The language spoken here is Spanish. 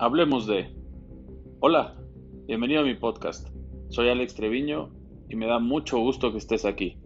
Hablemos de... Hola, bienvenido a mi podcast. Soy Alex Treviño y me da mucho gusto que estés aquí.